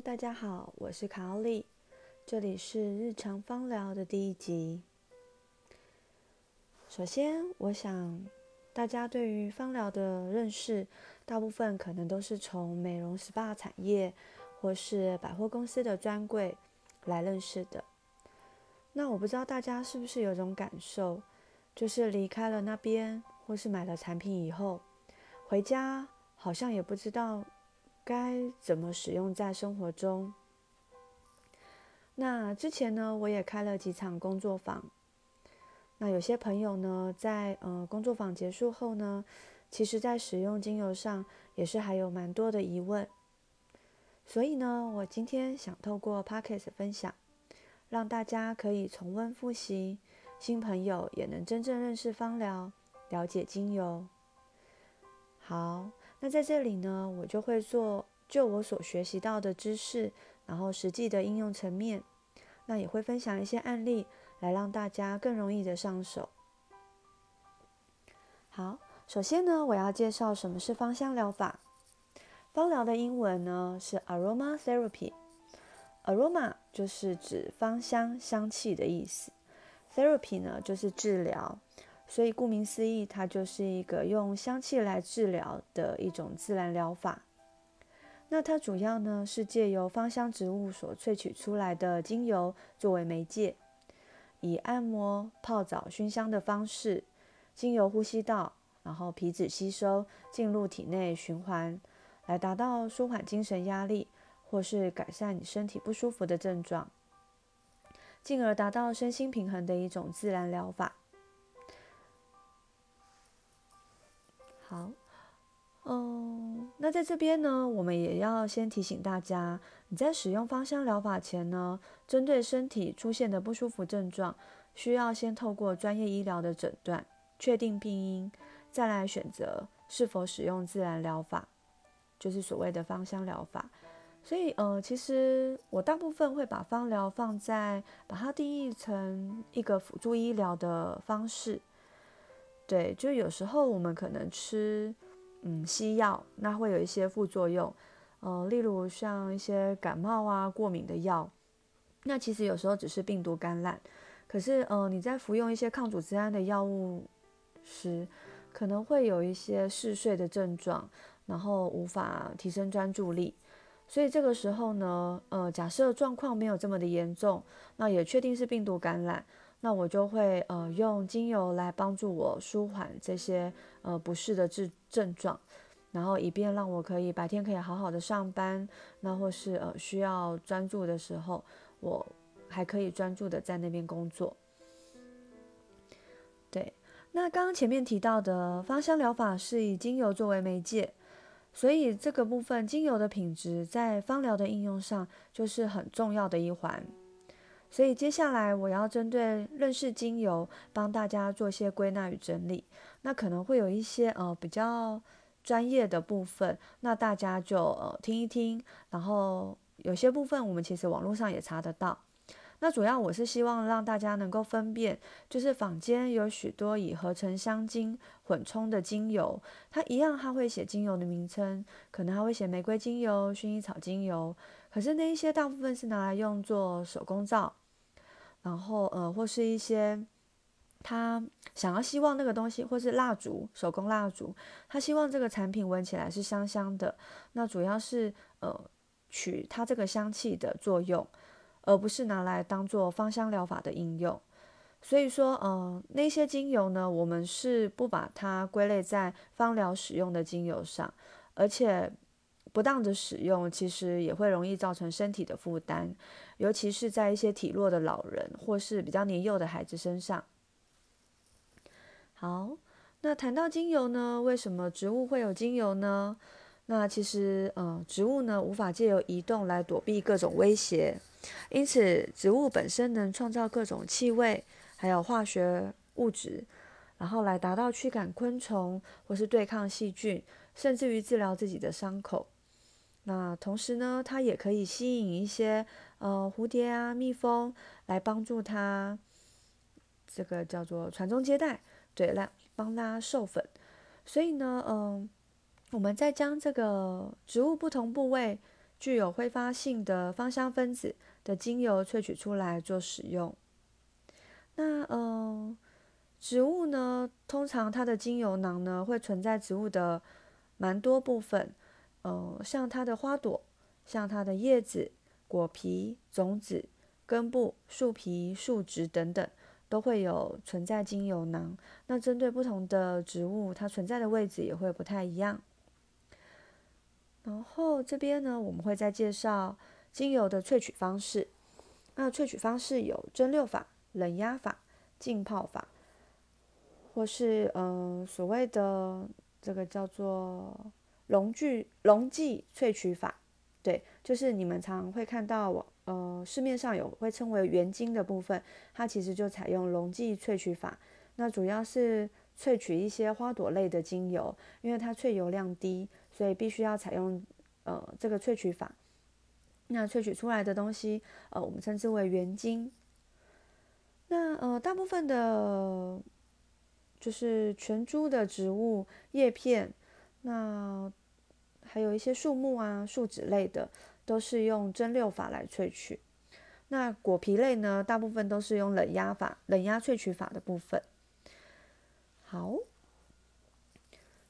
大家好，我是卡奥利，这里是日常芳疗的第一集。首先，我想大家对于芳疗的认识，大部分可能都是从美容 SPA 产业或是百货公司的专柜来认识的。那我不知道大家是不是有种感受，就是离开了那边或是买了产品以后，回家好像也不知道。该怎么使用在生活中？那之前呢，我也开了几场工作坊。那有些朋友呢，在呃工作坊结束后呢，其实在使用精油上也是还有蛮多的疑问。所以呢，我今天想透过 p o c k e t 分享，让大家可以重温复习，新朋友也能真正认识芳疗，了解精油。好。那在这里呢，我就会做就我所学习到的知识，然后实际的应用层面，那也会分享一些案例，来让大家更容易的上手。好，首先呢，我要介绍什么是芳香疗法。芳疗的英文呢是 aroma therapy，aroma 就是指芳香香气的意思，therapy 呢就是治疗。所以，顾名思义，它就是一个用香气来治疗的一种自然疗法。那它主要呢是借由芳香植物所萃取出来的精油作为媒介，以按摩、泡澡、熏香的方式，精油呼吸道，然后皮脂吸收进入体内循环，来达到舒缓精神压力或是改善你身体不舒服的症状，进而达到身心平衡的一种自然疗法。好，嗯，那在这边呢，我们也要先提醒大家，你在使用芳香疗法前呢，针对身体出现的不舒服症状，需要先透过专业医疗的诊断，确定病因，再来选择是否使用自然疗法，就是所谓的芳香疗法。所以，呃，其实我大部分会把芳疗放在把它定义成一个辅助医疗的方式。对，就有时候我们可能吃，嗯，西药，那会有一些副作用，呃，例如像一些感冒啊、过敏的药，那其实有时候只是病毒感染，可是，呃，你在服用一些抗组织胺的药物时，可能会有一些嗜睡的症状，然后无法提升专注力，所以这个时候呢，呃，假设状况没有这么的严重，那也确定是病毒感染。那我就会呃用精油来帮助我舒缓这些呃不适的症症状，然后以便让我可以白天可以好好的上班，那或是呃需要专注的时候，我还可以专注的在那边工作。对，那刚刚前面提到的芳香疗法是以精油作为媒介，所以这个部分精油的品质在芳疗的应用上就是很重要的一环。所以接下来我要针对认识精油，帮大家做一些归纳与整理。那可能会有一些呃比较专业的部分，那大家就呃听一听。然后有些部分我们其实网络上也查得到。那主要我是希望让大家能够分辨，就是坊间有许多以合成香精混充的精油，它一样它会写精油的名称，可能还会写玫瑰精油、薰衣草精油，可是那一些大部分是拿来用做手工皂。然后，呃，或是一些他想要希望那个东西，或是蜡烛，手工蜡烛，他希望这个产品闻起来是香香的。那主要是呃取它这个香气的作用，而不是拿来当做芳香疗法的应用。所以说，嗯，那些精油呢，我们是不把它归类在芳疗使用的精油上，而且。不当的使用，其实也会容易造成身体的负担，尤其是在一些体弱的老人或是比较年幼的孩子身上。好，那谈到精油呢，为什么植物会有精油呢？那其实，嗯，植物呢无法借由移动来躲避各种威胁，因此植物本身能创造各种气味，还有化学物质，然后来达到驱赶昆虫或是对抗细菌，甚至于治疗自己的伤口。那同时呢，它也可以吸引一些呃蝴蝶啊、蜜蜂来帮助它，这个叫做传宗接代，对，来帮它授粉。所以呢，嗯，我们在将这个植物不同部位具有挥发性的芳香分子的精油萃取出来做使用。那呃，植物呢，通常它的精油囊呢会存在植物的蛮多部分，呃，像它的花朵，像它的叶子、果皮、种子、根部、树皮、树枝等等。都会有存在精油囊，那针对不同的植物，它存在的位置也会不太一样。然后这边呢，我们会再介绍精油的萃取方式。那萃取方式有蒸馏法、冷压法、浸泡法，或是嗯所谓的这个叫做溶聚溶剂萃取法。对，就是你们常会看到。呃，市面上有会称为原精的部分，它其实就采用溶剂萃取法。那主要是萃取一些花朵类的精油，因为它萃油量低，所以必须要采用呃这个萃取法。那萃取出来的东西，呃，我们称之为原精。那呃，大部分的，就是全株的植物叶片，那还有一些树木啊、树脂类的。都是用蒸馏法来萃取，那果皮类呢，大部分都是用冷压法、冷压萃取法的部分。好，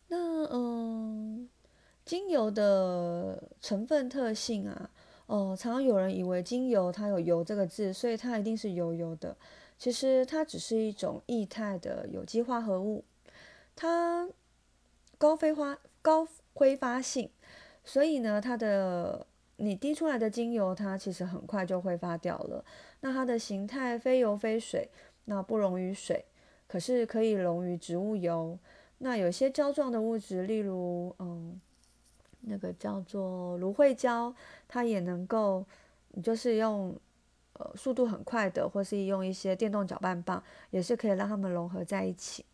那嗯，精油的成分特性啊，哦，常常有人以为精油它有“油”这个字，所以它一定是油油的。其实它只是一种液态的有机化合物，它高挥发、高挥发性，所以呢，它的你滴出来的精油，它其实很快就挥发掉了。那它的形态非油非水，那不溶于水，可是可以溶于植物油。那有些胶状的物质，例如嗯，那个叫做芦荟胶，它也能够，你就是用呃速度很快的，或是用一些电动搅拌棒，也是可以让它们融合在一起。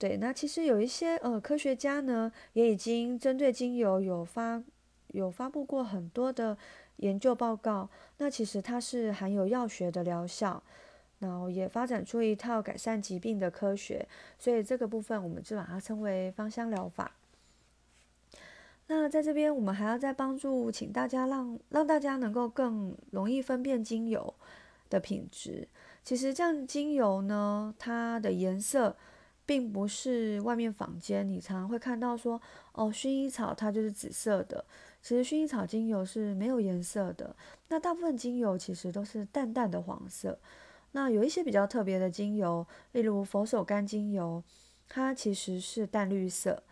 对，那其实有一些呃科学家呢，也已经针对精油有发。有发布过很多的研究报告，那其实它是含有药学的疗效，然后也发展出一套改善疾病的科学，所以这个部分我们就把它称为芳香疗法。那在这边，我们还要再帮助，请大家让让大家能够更容易分辨精油的品质。其实这样精油呢，它的颜色。并不是外面坊间你常常会看到说，哦，薰衣草它就是紫色的。其实薰衣草精油是没有颜色的。那大部分精油其实都是淡淡的黄色。那有一些比较特别的精油，例如佛手柑精油，它其实是淡绿色。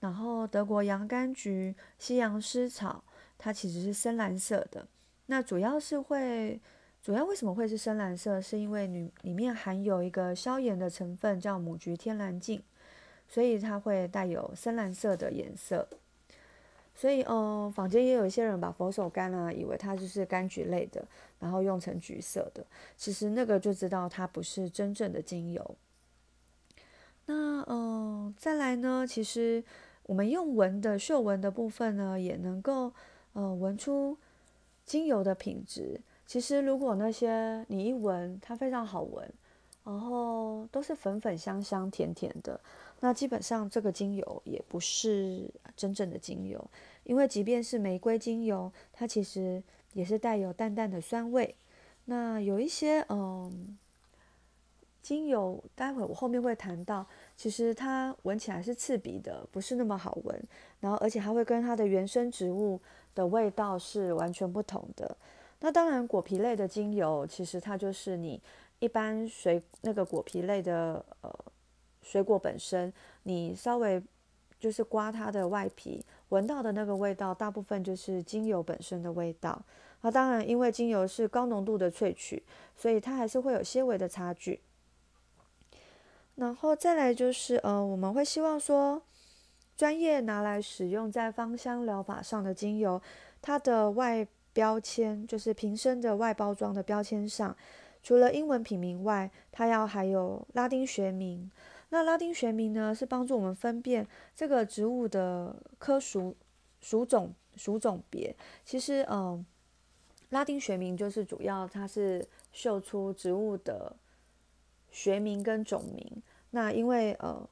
然后德国洋甘菊、西洋狮草，它其实是深蓝色的。那主要是会。主要为什么会是深蓝色？是因为里里面含有一个消炎的成分，叫母菊天蓝净，所以它会带有深蓝色的颜色。所以，嗯，坊间也有一些人把佛手柑啊，以为它就是柑橘类的，然后用成橘色的。其实那个就知道它不是真正的精油。那，嗯，再来呢？其实我们用闻的嗅闻的部分呢，也能够，呃，闻出精油的品质。其实，如果那些你一闻它非常好闻，然后都是粉粉香香、甜甜的，那基本上这个精油也不是真正的精油，因为即便是玫瑰精油，它其实也是带有淡淡的酸味。那有一些嗯精油，待会我后面会谈到，其实它闻起来是刺鼻的，不是那么好闻，然后而且还会跟它的原生植物的味道是完全不同的。那当然，果皮类的精油其实它就是你一般水那个果皮类的呃水果本身，你稍微就是刮它的外皮，闻到的那个味道，大部分就是精油本身的味道。那当然，因为精油是高浓度的萃取，所以它还是会有些微的差距。然后再来就是呃，我们会希望说，专业拿来使用在芳香疗法上的精油，它的外标签就是瓶身的外包装的标签上，除了英文品名外，它要还有拉丁学名。那拉丁学名呢，是帮助我们分辨这个植物的科属、属种、属种别。其实，嗯，拉丁学名就是主要它是秀出植物的学名跟种名。那因为呃，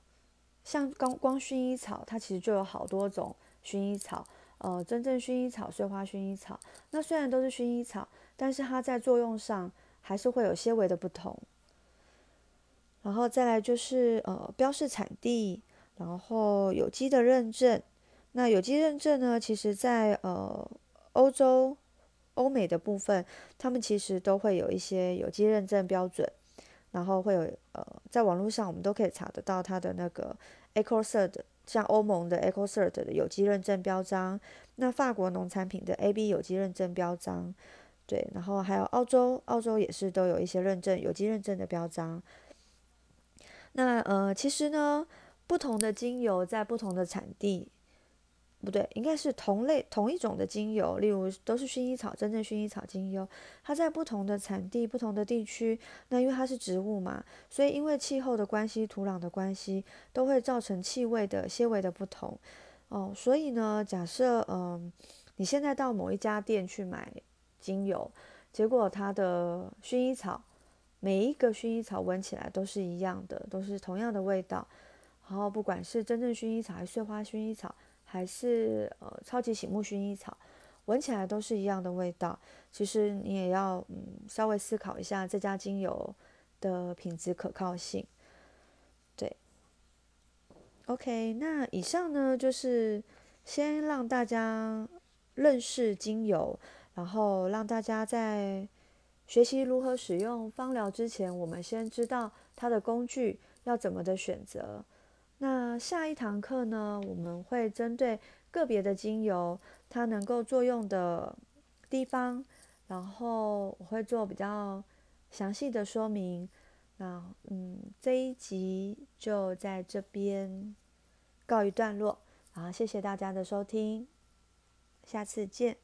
像光光薰衣草，它其实就有好多种薰衣草。呃真正薰衣草、碎花薰衣草。那虽然都是薰衣草，但是它在作用上还是会有些微的不同。然后再来就是呃标示产地，然后有机的认证。那有机认证呢，其实在呃欧洲、欧美的部分，他们其实都会有一些有机认证标准。然后会有呃，在网络上我们都可以查得到它的那个 EcoCert，像欧盟的 EcoCert 的有机认证标章，那法国农产品的 AB 有机认证标章，对，然后还有澳洲，澳洲也是都有一些认证有机认证的标章。那呃，其实呢，不同的精油在不同的产地。不对，应该是同类同一种的精油，例如都是薰衣草，真正薰衣草精油，它在不同的产地、不同的地区，那因为它是植物嘛，所以因为气候的关系、土壤的关系，都会造成气味的些微的不同。哦，所以呢，假设嗯，你现在到某一家店去买精油，结果它的薰衣草每一个薰衣草闻起来都是一样的，都是同样的味道，然后不管是真正薰衣草还是碎花薰衣草。还是呃超级醒目薰衣草，闻起来都是一样的味道。其实你也要嗯稍微思考一下这家精油的品质可靠性。对，OK，那以上呢就是先让大家认识精油，然后让大家在学习如何使用芳疗之前，我们先知道它的工具要怎么的选择。那下一堂课呢，我们会针对个别的精油，它能够作用的地方，然后我会做比较详细的说明。那嗯，这一集就在这边告一段落，然后谢谢大家的收听，下次见。